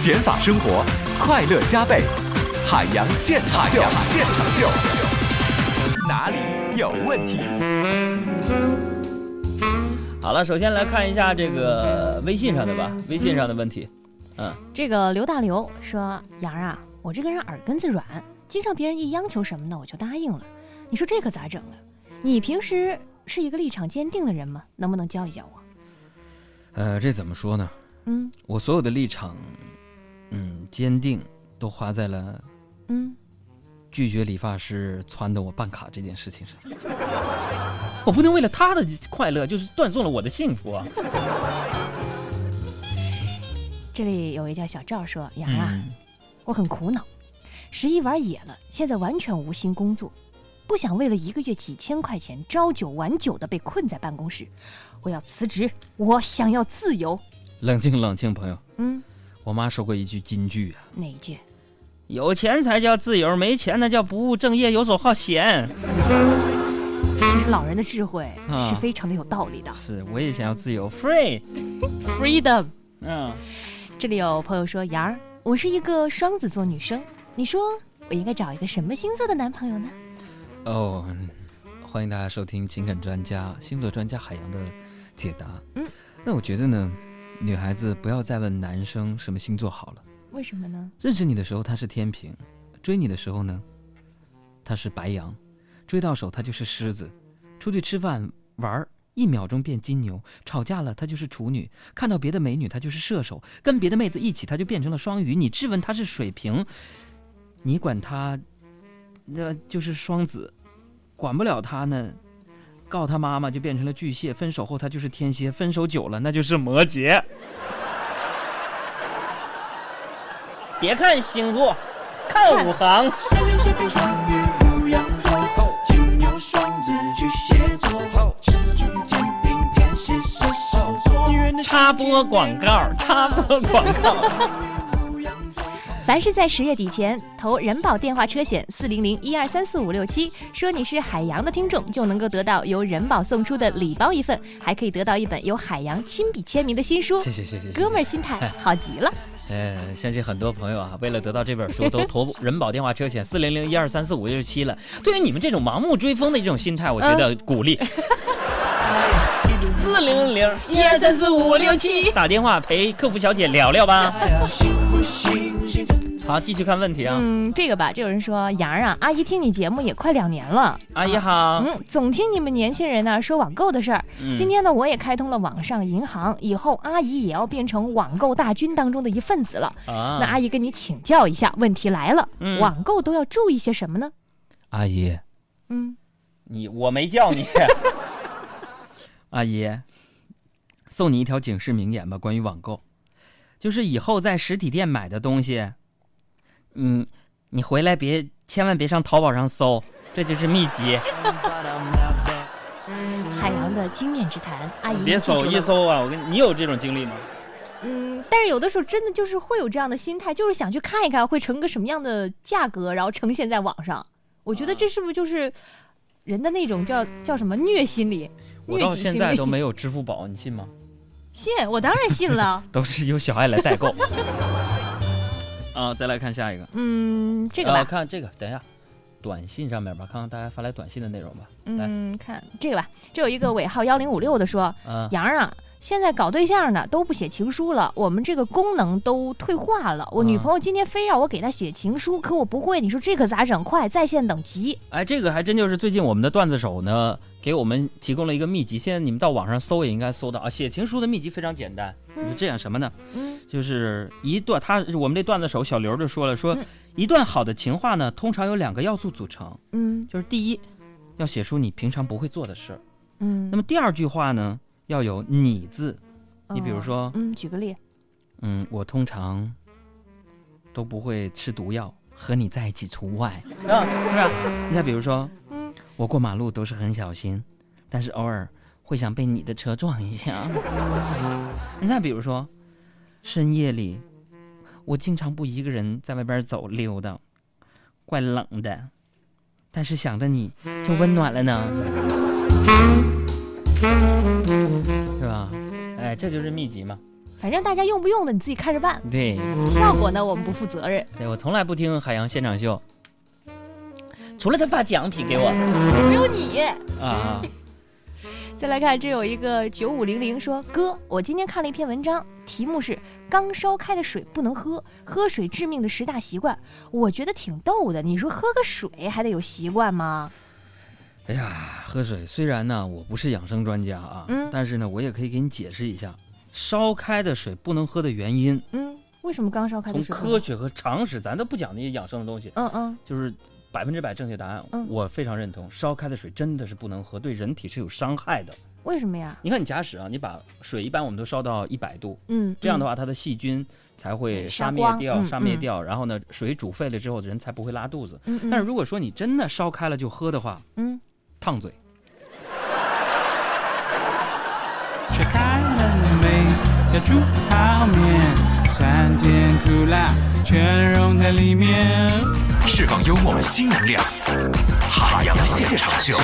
减法生活，快乐加倍。海洋现场秀，现场秀，哪里有问题？好了，首先来看一下这个微信上的吧，微信上的问题。嗯，这个刘大刘说：“杨儿啊，我这个人耳根子软，经常别人一央求什么呢，我就答应了。你说这可咋整了？你平时是一个立场坚定的人吗？能不能教一教我？呃，这怎么说呢？嗯我所有的立场，嗯，坚定都花在了嗯，拒绝理发师撺掇我办卡这件事情上。我不能为了他的快乐，就是断送了我的幸福啊！这里有位叫小赵说：杨啊，嗯我很苦恼，十一玩野了，现在完全无心工作，不想为了一个月几千块钱朝九晚九的被困在办公室，我要辞职，我想要自由。冷静冷静，朋友。嗯，我妈说过一句金句啊哪一句？：“有钱才叫自由，没钱那叫不务正业、游手好闲。其实老人的智慧啊是非常的有道理的。”是，我也想要自由，free。Freedom。嗯，这里有朋友说：“杨儿，我是一个双子座女生，你说我应该找一个什么星座的男朋友呢哦，欢迎大家收听情感专家、星座专家海洋的解答。嗯，那我觉得呢，女孩子不要再问男生什么星座好了。？”为什么呢？认识你的时候他是天平，追你的时候呢，他是白羊，追到手他就是狮子，出去吃饭玩儿一秒钟变金牛，吵架了他就是处女，看到别的美女他就是射手，跟别的妹子一起他就变成了双鱼，你质问他是水瓶，你管他，那就是双子，管不了他呢。告他妈妈就变成了巨蟹，分手后他就是天蝎，分手久了那就是摩羯。别看星座，看五行。插播广告，插播广告。凡是在十月底前投人保电话车险四零零一二三四五六七，说你是海洋的听众，就能够得到由人保送出的礼包一份，还可以得到一本由海洋亲笔签名的新书谢。谢谢谢，哥们儿心态 好极了。呃，相信很多朋友啊，为了得到这本书，都投人保电话车险四零零一二三四五六七了。对于你们这种盲目追风的这种心态，我觉得鼓励。四零零一二三四五六七，打电话陪客服小姐聊聊吧。好，继续看问题啊。嗯，这个吧，这有人说杨儿啊，阿姨听你节目也快两年了。阿姨好，嗯，总听你们年轻人呢说网购的事儿。嗯今天呢，我也开通了网上银行，以后阿姨也要变成网购大军当中的一份子了。啊，那阿姨跟你请教一下，问题来了，嗯网购都要注意些什么呢？阿姨，嗯，你我没叫你，阿姨，送你一条警示名言吧，关于网购，就是以后在实体店买的东西，嗯，你回来别千万别上淘宝上搜，这就是秘籍，海洋的经验之谈，阿姨别搜一搜啊！我跟你你有这种经历吗？嗯，但是有的时候真的就是会有这样的心态，就是想去看一看会成个什么样的价格，然后呈现在网上。我觉得这是不是就是人的那种叫叫什么虐心理？我到现在都没有支付宝，你信吗？信，我当然信了。都是由小爱来代购。啊，再来看下一个，嗯，这个啊，看这个，等一下，短信上面吧，看看大家发来短信的内容吧。来，嗯，看这个吧，这有一个尾号幺零五六的说，嗯，杨儿啊，现在搞对象的都不写情书了，我们这个功能都退化了。我女啊朋友今天非让我给她写情书，可我不会，你说这可咋整？快在线等急。哎，这个还真就是最近我们的段子手呢，给我们提供了一个秘籍。现在你们到网上搜也应该搜到啊。写情书的秘籍非常简单，你就这样什么呢？嗯就是一段，他我们这段子手小刘就说了，说嗯一段好的情话呢，通常有两个要素组成，嗯就是第一，要写出你平常不会做的事儿；嗯那么第二句话呢，要有你字。你比如哦说，嗯，举个例，嗯，我通常都不会吃毒药，和你在一起除外，啊，是吧？你再比如说，嗯我过马路都是很小心，但是偶尔会想被你的车撞一下。你再比如说，深夜里我经常不一个人在外边走溜达，怪冷的，但是想着你就温暖了呢，是吧？哎，这就是秘籍嘛。反正大家用不用的你自己看着办，对，效果呢我们不负责任。对我从来不听海洋现场秀，除了他发奖品给我只有你。啊，再来看，这有一个九五零零说：“哥，我今天看了一篇文章，题目是‘刚烧开的水不能喝，喝水致命的十大习惯’，我觉得挺逗的。你说喝个水还得有习惯吗？哎呀，喝水虽然呢我不是养生专家啊，嗯但是呢我也可以给你解释一下，烧开的水不能喝的原因。嗯，为什么刚烧开的从水从？科学和常识，咱都不讲那些养生的东西，嗯嗯，就是百分之百正确答案。嗯我非常认同，烧开的水真的是不能喝，对人体是有伤害的。为什么呀？你看，你假使啊，你把水一般我们都烧到一百度，嗯，这样的话它的细菌才会杀杀灭掉，杀灭掉，然后呢，水煮沸了之后，人才不会拉肚子。但是如果说你真的烧开了就喝的话，嗯，烫嘴。吃开了没？要煮泡面，酸甜苦辣全融在里面。释放幽默新能量，海洋现场秀。